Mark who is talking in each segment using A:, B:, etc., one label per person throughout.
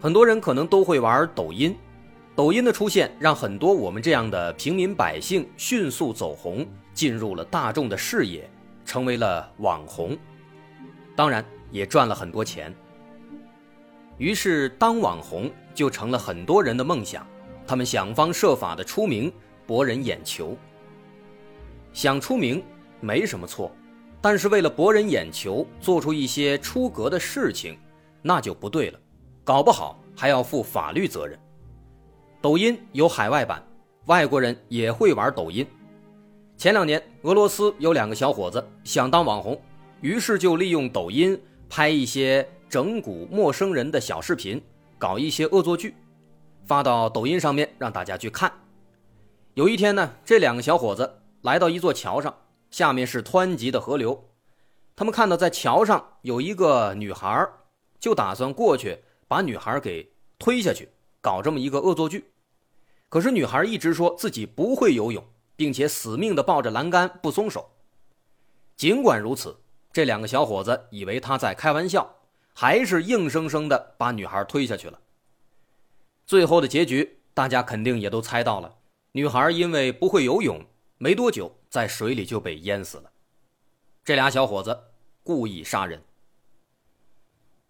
A: 很多人可能都会玩抖音，抖音的出现让很多我们这样的平民百姓迅速走红，进入了大众的视野，成为了网红，当然也赚了很多钱。于是，当网红就成了很多人的梦想，他们想方设法的出名，博人眼球。想出名没什么错，但是为了博人眼球，做出一些出格的事情，那就不对了。搞不好还要负法律责任。抖音有海外版，外国人也会玩抖音。前两年，俄罗斯有两个小伙子想当网红，于是就利用抖音拍一些整蛊陌生人的小视频，搞一些恶作剧，发到抖音上面让大家去看。有一天呢，这两个小伙子来到一座桥上，下面是湍急的河流，他们看到在桥上有一个女孩，就打算过去。把女孩给推下去，搞这么一个恶作剧。可是女孩一直说自己不会游泳，并且死命的抱着栏杆不松手。尽管如此，这两个小伙子以为他在开玩笑，还是硬生生的把女孩推下去了。最后的结局，大家肯定也都猜到了：女孩因为不会游泳，没多久在水里就被淹死了。这俩小伙子故意杀人。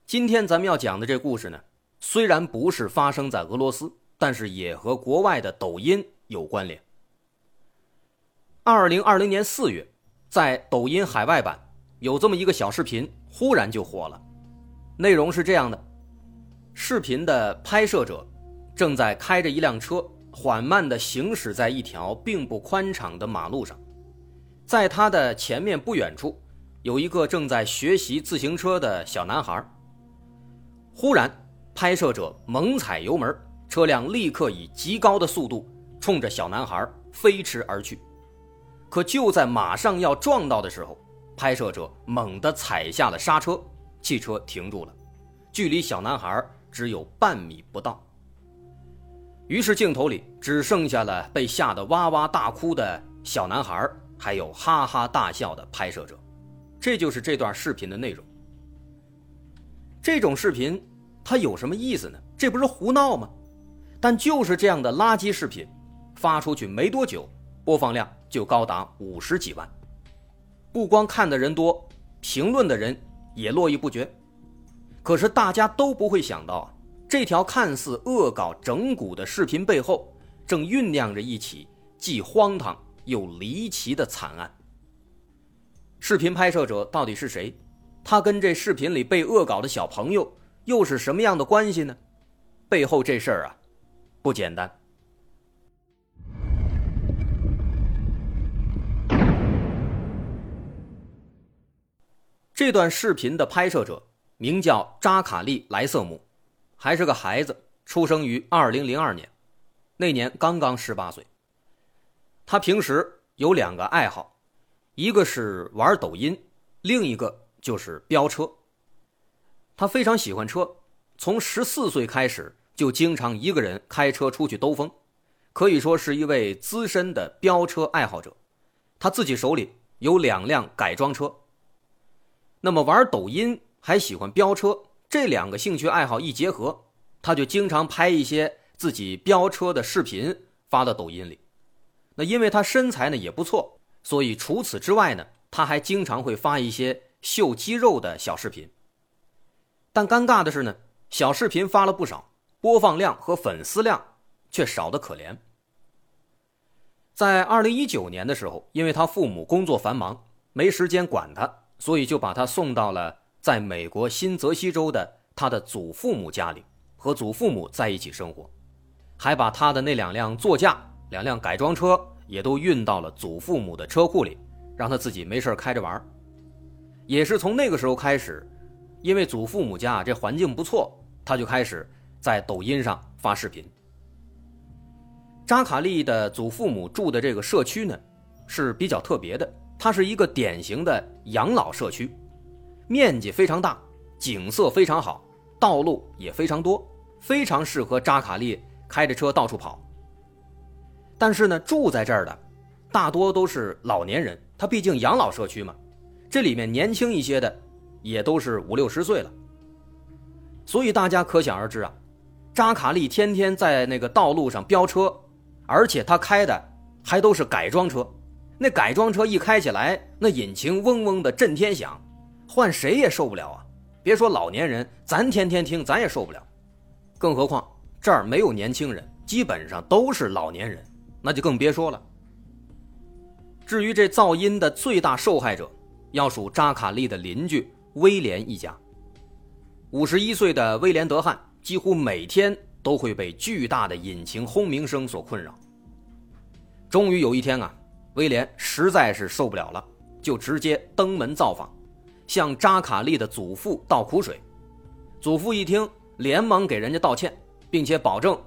A: 今天咱们要讲的这故事呢，虽然不是发生在俄罗斯，但是也和国外的抖音有关联。二零二零年四月，在抖音海外版有这么一个小视频，忽然就火了。内容是这样的：视频的拍摄者正在开着一辆车，缓慢地行驶在一条并不宽敞的马路上，在他的前面不远处，有一个正在学习自行车的小男孩。忽然，拍摄者猛踩油门，车辆立刻以极高的速度冲着小男孩飞驰而去。可就在马上要撞到的时候，拍摄者猛地踩下了刹车，汽车停住了，距离小男孩只有半米不到。于是镜头里只剩下了被吓得哇哇大哭的小男孩，还有哈哈大笑的拍摄者。这就是这段视频的内容。这种视频，他有什么意思呢？这不是胡闹吗？但就是这样的垃圾视频，发出去没多久，播放量就高达五十几万。不光看的人多，评论的人也络绎不绝。可是大家都不会想到，这条看似恶搞整蛊的视频背后，正酝酿着一起既荒唐又离奇的惨案。视频拍摄者到底是谁？他跟这视频里被恶搞的小朋友又是什么样的关系呢？背后这事儿啊，不简单。这段视频的拍摄者名叫扎卡利·莱瑟姆，还是个孩子，出生于二零零二年，那年刚刚十八岁。他平时有两个爱好，一个是玩抖音，另一个。就是飙车。他非常喜欢车，从十四岁开始就经常一个人开车出去兜风，可以说是一位资深的飙车爱好者。他自己手里有两辆改装车。那么玩抖音还喜欢飙车，这两个兴趣爱好一结合，他就经常拍一些自己飙车的视频发到抖音里。那因为他身材呢也不错，所以除此之外呢，他还经常会发一些。秀肌肉的小视频，但尴尬的是呢，小视频发了不少，播放量和粉丝量却少得可怜。在二零一九年的时候，因为他父母工作繁忙，没时间管他，所以就把他送到了在美国新泽西州的他的祖父母家里，和祖父母在一起生活，还把他的那两辆座驾、两辆改装车也都运到了祖父母的车库里，让他自己没事开着玩。也是从那个时候开始，因为祖父母家这环境不错，他就开始在抖音上发视频。扎卡利的祖父母住的这个社区呢，是比较特别的，它是一个典型的养老社区，面积非常大，景色非常好，道路也非常多，非常适合扎卡利开着车到处跑。但是呢，住在这儿的大多都是老年人，他毕竟养老社区嘛，这里面年轻一些的也都是五六十岁了，所以大家可想而知啊，扎卡利天天在那个道路上飙车。而且他开的还都是改装车，那改装车一开起来，那引擎嗡嗡的震天响，换谁也受不了啊！别说老年人，咱天天听咱也受不了，更何况这儿没有年轻人，基本上都是老年人，那就更别说了。至于这噪音的最大受害者，要数扎卡利的邻居威廉一家。五十一岁的威廉德汉几乎每天。都会被巨大的引擎轰鸣声所困扰。终于有一天啊，威廉实在是受不了了，就直接登门造访，向扎卡利的祖父倒苦水。祖父一听，连忙给人家道歉，并且保证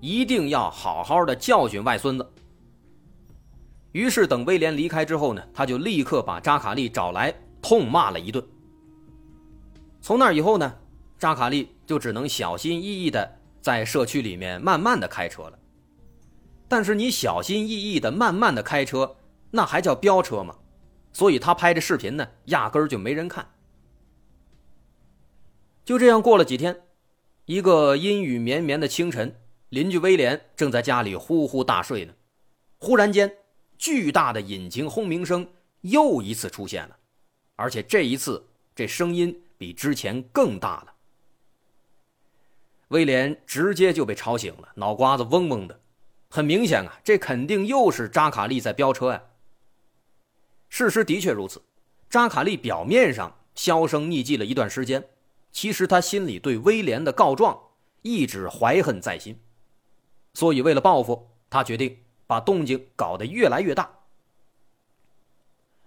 A: 一定要好好的教训外孙子。于是等威廉离开之后呢，他就立刻把扎卡利找来痛骂了一顿。从那以后呢，扎卡利就只能小心翼翼的。在社区里面慢慢的开车了，但是你小心翼翼的慢慢的开车，那还叫飙车吗？所以他拍的视频呢，压根儿就没人看。就这样过了几天，一个阴雨绵绵的清晨，邻居威廉正在家里呼呼大睡呢，忽然间，巨大的引擎轰鸣声又一次出现了，而且这一次这声音比之前更大了。威廉直接就被吵醒了，脑瓜子嗡嗡的。很明显啊，这肯定又是扎卡利在飙车呀。事实的确如此，扎卡利表面上销声匿迹了一段时间，其实他心里对威廉的告状一直怀恨在心，所以为了报复，他决定把动静搞得越来越大。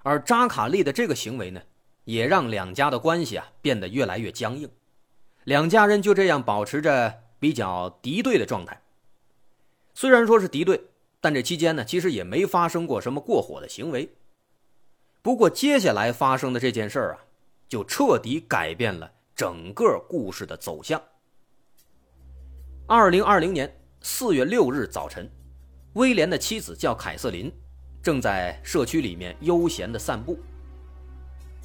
A: 而扎卡利的这个行为呢，也让两家的关系啊变得越来越僵硬。两家人就这样保持着比较敌对的状态。虽然说是敌对，但这期间呢，其实也没发生过什么过火的行为。不过接下来发生的这件事儿啊，就彻底改变了整个故事的走向。二零二零年四月六日早晨，威廉的妻子叫凯瑟琳，正在社区里面悠闲的散步。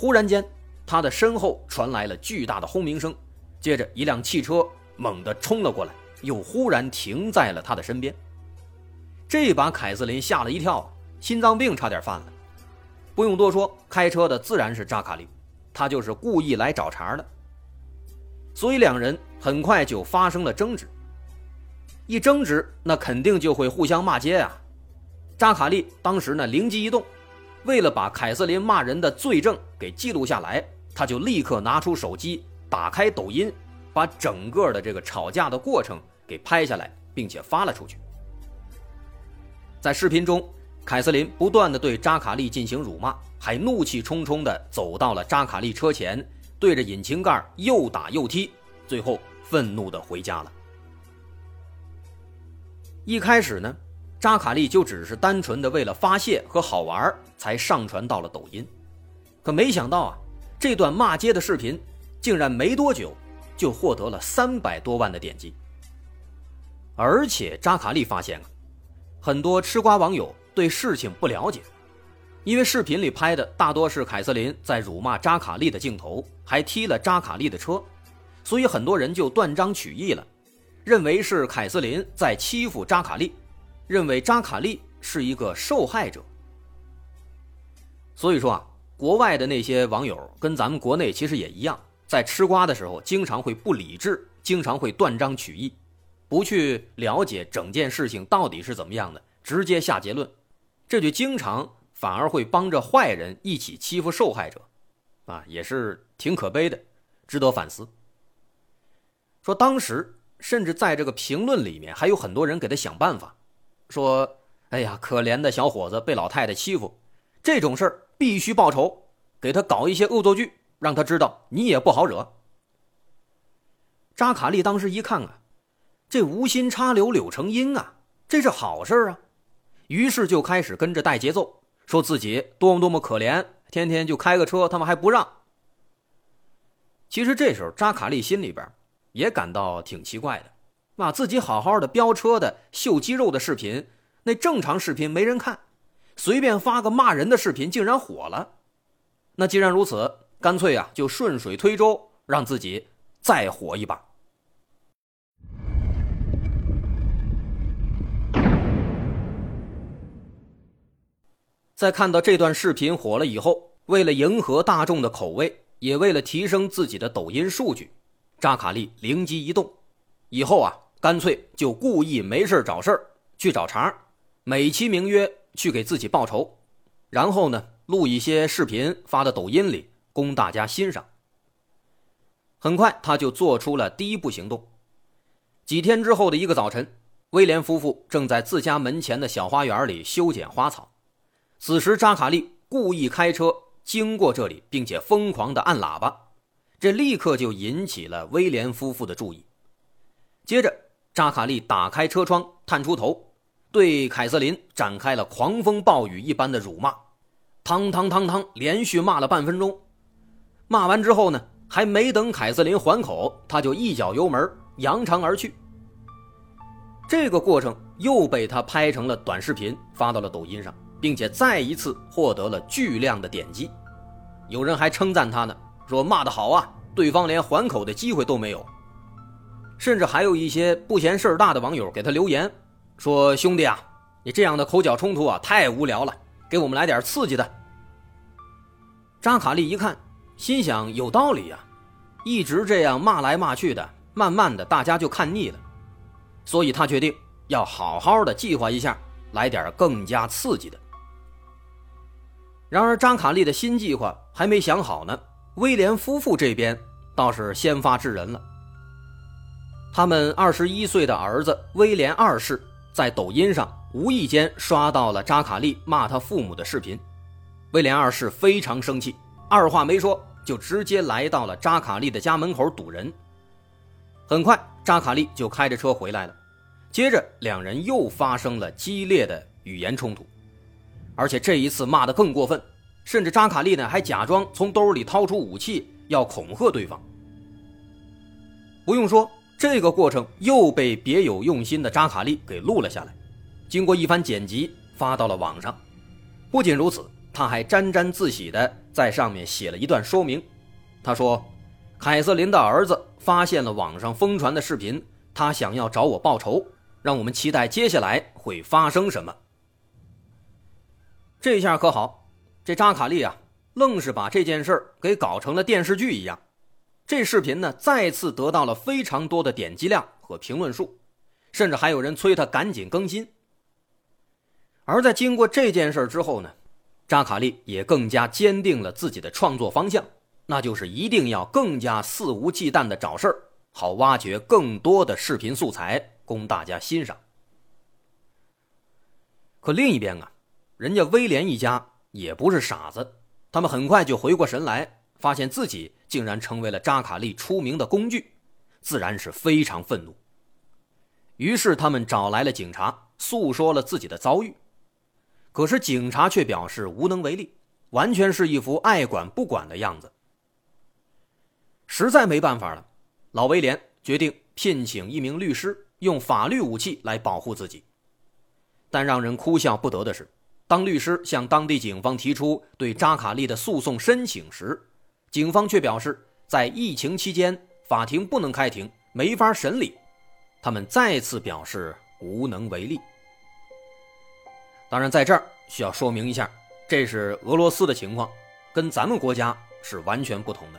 A: 忽然间，他的身后传来了巨大的轰鸣声。接着，一辆汽车猛地冲了过来，又忽然停在了他的身边。这把凯瑟琳吓了一跳，心脏病差点犯了。不用多说，开车的自然是扎卡利，他就是故意来找茬的。所以两人很快就发生了争执。一争执，那肯定就会互相骂街啊。扎卡利当时呢灵机一动，为了把凯瑟琳骂人的罪证给记录下来，他就立刻拿出手机。打开抖音，把整个的这个吵架的过程给拍下来，并且发了出去。在视频中，凯瑟琳不断的对扎卡利进行辱骂，还怒气冲冲的走到了扎卡利车前，对着引擎盖又打又踢，最后愤怒的回家了。一开始呢，扎卡利就只是单纯的为了发泄和好玩才上传到了抖音，可没想到啊，这段骂街的视频。竟然没多久，就获得了三百多万的点击。而且扎卡利发现啊，很多吃瓜网友对事情不了解，因为视频里拍的大多是凯瑟琳在辱骂扎卡利的镜头，还踢了扎卡利的车，所以很多人就断章取义了，认为是凯瑟琳在欺负扎卡利，认为扎卡利是一个受害者。所以说啊，国外的那些网友跟咱们国内其实也一样。在吃瓜的时候，经常会不理智，经常会断章取义，不去了解整件事情到底是怎么样的，直接下结论，这就经常反而会帮着坏人一起欺负受害者，啊，也是挺可悲的，值得反思。说当时甚至在这个评论里面还有很多人给他想办法，说：“哎呀，可怜的小伙子被老太太欺负，这种事儿必须报仇，给他搞一些恶作剧。”让他知道你也不好惹。扎卡利当时一看啊，这无心插柳柳成荫啊，这是好事啊。于是就开始跟着带节奏，说自己多么多么可怜，天天就开个车，他们还不让。其实这时候扎卡利心里边也感到挺奇怪的，啊，自己好好的飙车的秀肌肉的视频，那正常视频没人看，随便发个骂人的视频竟然火了。那既然如此，干脆啊就顺水推舟，让自己再火一把。在看到这段视频火了以后，为了迎合大众的口味，也为了提升自己的抖音数据，扎卡利灵机一动，以后啊，干脆就故意没事找事去找茬，美其名曰去给自己报仇，然后呢，录一些视频发到抖音里供大家欣赏。很快，他就做出了第一步行动。几天之后的一个早晨，威廉夫妇正在自家门前的小花园里修剪花草。此时，扎卡利故意开车经过这里，并且疯狂的按喇叭，这立刻就引起了威廉夫妇的注意。接着，扎卡利打开车窗，探出头，对凯瑟琳展开了狂风暴雨一般的辱骂，汤汤汤汤，连续骂了半分钟。骂完之后呢，还没等凯瑟琳还口，他就一脚油门扬长而去。这个过程又被他拍成了短视频，发到了抖音上。并且再一次获得了巨量的点击，有人还称赞他呢，说骂得好啊，对方连还口的机会都没有。甚至还有一些不嫌事儿大的网友给他留言，说兄弟啊，你这样的口角冲突啊太无聊了，给我们来点刺激的。扎卡利一看，心想有道理呀，一直这样骂来骂去的，慢慢的大家就看腻了，所以他决定要好好的计划一下，来点更加刺激的。然而，扎卡利的新计划还没想好呢。威廉夫妇这边倒是先发制人了。他们二十一岁的儿子威廉二世在抖音上无意间刷到了扎卡利骂他父母的视频，威廉二世非常生气，二话没说就直接来到了扎卡利的家门口堵人。很快，扎卡利就开着车回来了，接着两人又发生了激烈的语言冲突。而且这一次骂得更过分，甚至扎卡利呢还假装从兜里掏出武器要恐吓对方。不用说，这个过程又被别有用心的扎卡利给录了下来，经过一番剪辑发到了网上。不仅如此，他还沾沾自喜的在上面写了一段说明。他说：“凯瑟琳的儿子发现了网上疯传的视频，他想要找我报仇，让我们期待接下来会发生什么。”这下可好，这扎卡利啊，愣是把这件事给搞成了电视剧一样。这视频呢，再次得到了非常多的点击量和评论数，甚至还有人催他赶紧更新。而在经过这件事之后呢，扎卡利也更加坚定了自己的创作方向，那就是一定要更加肆无忌惮的找事儿，好挖掘更多的视频素材供大家欣赏。可另一边啊。人家威廉一家也不是傻子，他们很快就回过神来，发现自己竟然成为了扎卡利出名的工具，自然是非常愤怒。于是他们找来了警察，诉说了自己的遭遇。可是警察却表示无能为力，完全是一副爱管不管的样子。实在没办法了，老威廉决定聘请一名律师，用法律武器来保护自己。但让人哭笑不得的是。当律师向当地警方提出对扎卡利的诉讼申请时，警方却表示，在疫情期间，法庭不能开庭，没法审理。他们再次表示无能为力。当然，在这儿需要说明一下，这是俄罗斯的情况，跟咱们国家是完全不同的。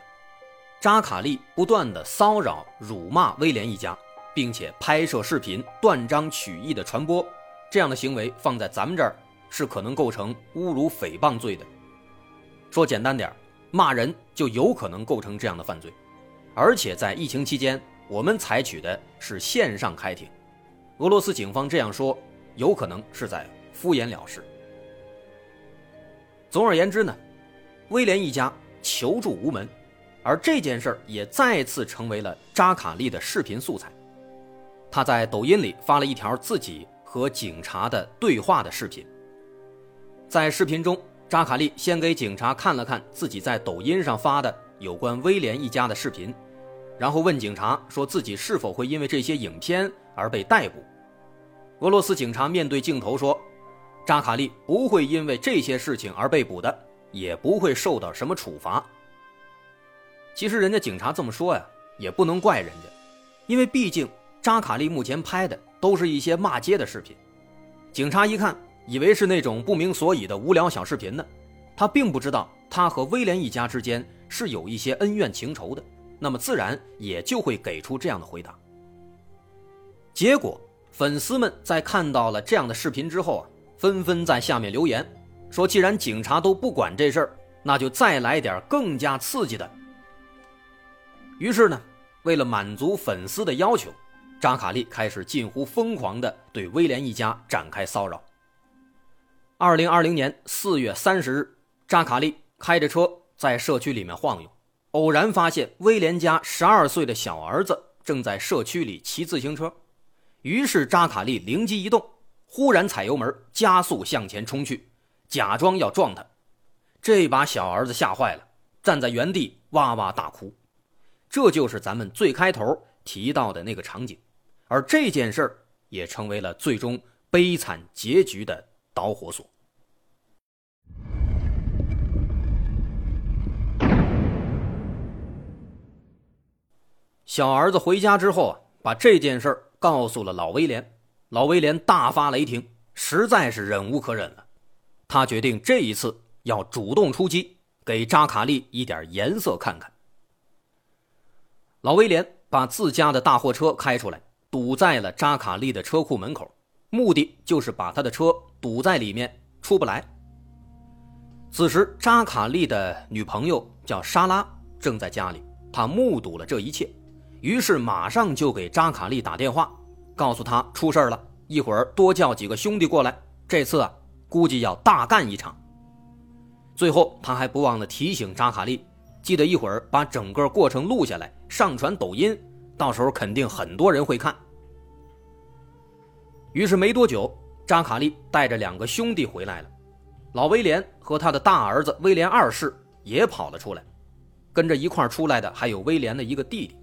A: 扎卡利不断的骚扰、辱骂威廉一家，并且拍摄视频断章取义的传播，这样的行为放在咱们这儿。是可能构成侮辱诽谤罪的。说简单点骂人就有可能构成这样的犯罪。而且在疫情期间，我们采取的是线上开庭。俄罗斯警方这样说，有可能是在敷衍了事。总而言之呢，威廉一家求助无门，而这件事儿也再次成为了扎卡利的视频素材。他在抖音里发了一条自己和警察的对话的视频。在视频中，扎卡利先给警察看了看自己在抖音上发的有关威廉一家的视频，然后问警察说自己是否会因为这些影片而被逮捕。俄罗斯警察面对镜头说：“扎卡利不会因为这些事情而被捕的，也不会受到什么处罚。”其实人家警察这么说呀，也不能怪人家，因为毕竟扎卡利目前拍的都是一些骂街的视频，警察一看。以为是那种不明所以的无聊小视频呢，他并不知道他和威廉一家之间是有一些恩怨情仇的，那么自然也就会给出这样的回答。结果粉丝们在看到了这样的视频之后啊，纷纷在下面留言，说既然警察都不管这事儿，那就再来点更加刺激的。于是呢，为了满足粉丝的要求，扎卡利开始近乎疯狂地对威廉一家展开骚扰。二零二零年四月三十日，扎卡利开着车在社区里面晃悠，偶然发现威廉家十二岁的小儿子正在社区里骑自行车，于是扎卡利灵机一动，忽然踩油门加速向前冲去，假装要撞他。这把小儿子吓坏了，站在原地哇哇大哭。这就是咱们最开头提到的那个场景，而这件事儿也成为了最终悲惨结局的导火索。小儿子回家之后啊，把这件事儿告诉了老威廉。老威廉大发雷霆，实在是忍无可忍了。他决定这一次要主动出击，给扎卡利一点颜色看看。老威廉把自家的大货车开出来，堵在了扎卡利的车库门口，目的就是把他的车堵在里面，出不来。此时，扎卡利的女朋友叫莎拉，正在家里，她目睹了这一切。于是马上就给扎卡利打电话，告诉他出事了，一会儿多叫几个兄弟过来。这次啊，估计要大干一场。最后他还不忘了提醒扎卡利，记得一会儿把整个过程录下来，上传抖音，到时候肯定很多人会看。于是没多久，扎卡利带着两个兄弟回来了，老威廉和他的大儿子威廉二世也跑了出来，跟着一块出来的还有威廉的一个弟弟。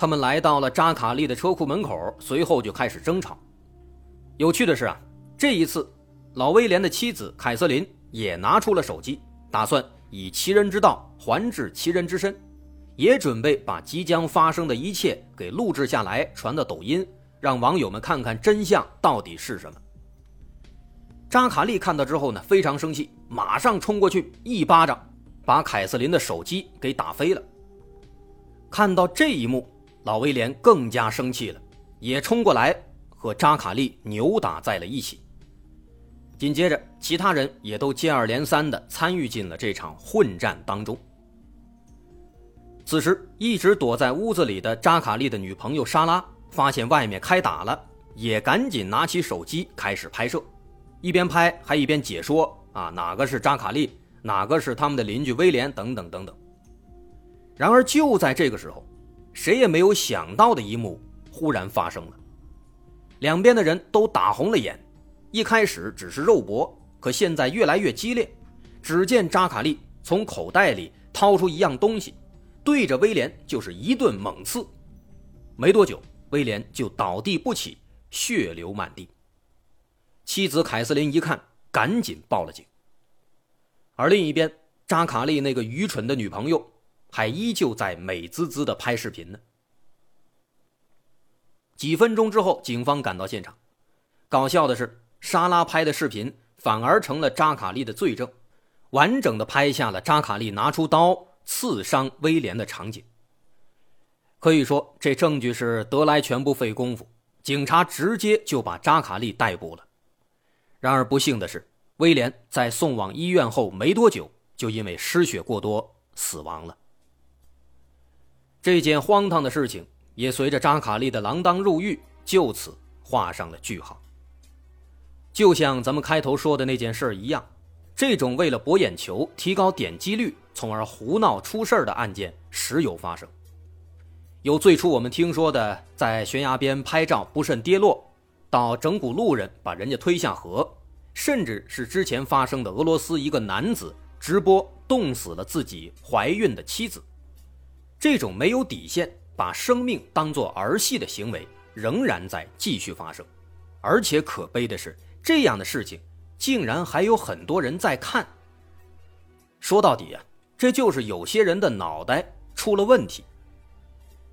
A: 他们来到了扎卡利的车库门口，随后就开始争吵。有趣的是啊，这一次，老威廉的妻子凯瑟琳也拿出了手机，打算以其人之道还治其人之身，也准备把即将发生的一切给录制下来，传到抖音，让网友们看看真相到底是什么。扎卡利看到之后呢，非常生气，马上冲过去一巴掌，把凯瑟琳的手机给打飞了。看到这一幕。老威廉更加生气了，也冲过来和扎卡利扭打在了一起。紧接着，其他人也都接二连三地参与进了这场混战当中。此时，一直躲在屋子里的扎卡利的女朋友莎拉发现外面开打了，也赶紧拿起手机开始拍摄，一边拍还一边解说：“啊，哪个是扎卡利，哪个是他们的邻居威廉，等等等等。”然而，就在这个时候。谁也没有想到的一幕忽然发生了，两边的人都打红了眼。一开始只是肉搏，可现在越来越激烈。只见扎卡利从口袋里掏出一样东西，对着威廉就是一顿猛刺。没多久，威廉就倒地不起，血流满地。妻子凯瑟琳一看，赶紧报了警。而另一边，扎卡利那个愚蠢的女朋友。还依旧在美滋滋的拍视频呢。几分钟之后，警方赶到现场。搞笑的是，莎拉拍的视频反而成了扎卡利的罪证，完整的拍下了扎卡利拿出刀刺伤威廉的场景。可以说，这证据是得来全不费工夫，警察直接就把扎卡利逮捕了。然而不幸的是，威廉在送往医院后没多久，就因为失血过多死亡了。这件荒唐的事情也随着扎卡利的锒铛入狱就此画上了句号。就像咱们开头说的那件事一样，这种为了博眼球、提高点击率，从而胡闹出事的案件时有发生。有最初我们听说的在悬崖边拍照不慎跌落，到整蛊路人把人家推下河，甚至是之前发生的俄罗斯一个男子直播冻死了自己怀孕的妻子，这种没有底线、把生命当作儿戏的行为仍然在继续发生，而且可悲的是，这样的事情竟然还有很多人在看。说到底啊，这就是有些人的脑袋出了问题。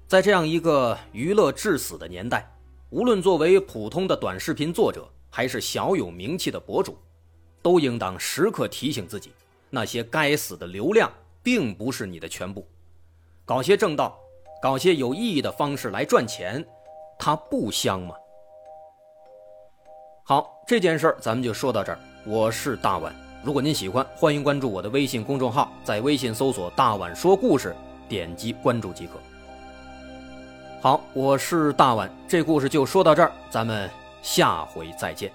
A: 在这样一个娱乐至死的年代，无论作为普通的短视频作者，还是小有名气的博主，都应当时刻提醒自己：那些该死的流量并不是你的全部。搞些正道，搞些有意义的方式来赚钱，它不香吗？好，这件事儿咱们就说到这儿。我是大碗，如果您喜欢，欢迎关注我的微信公众号，在微信搜索“大碗说故事”，点击关注即可。好，我是大碗，这故事就说到这儿，咱们下回再见。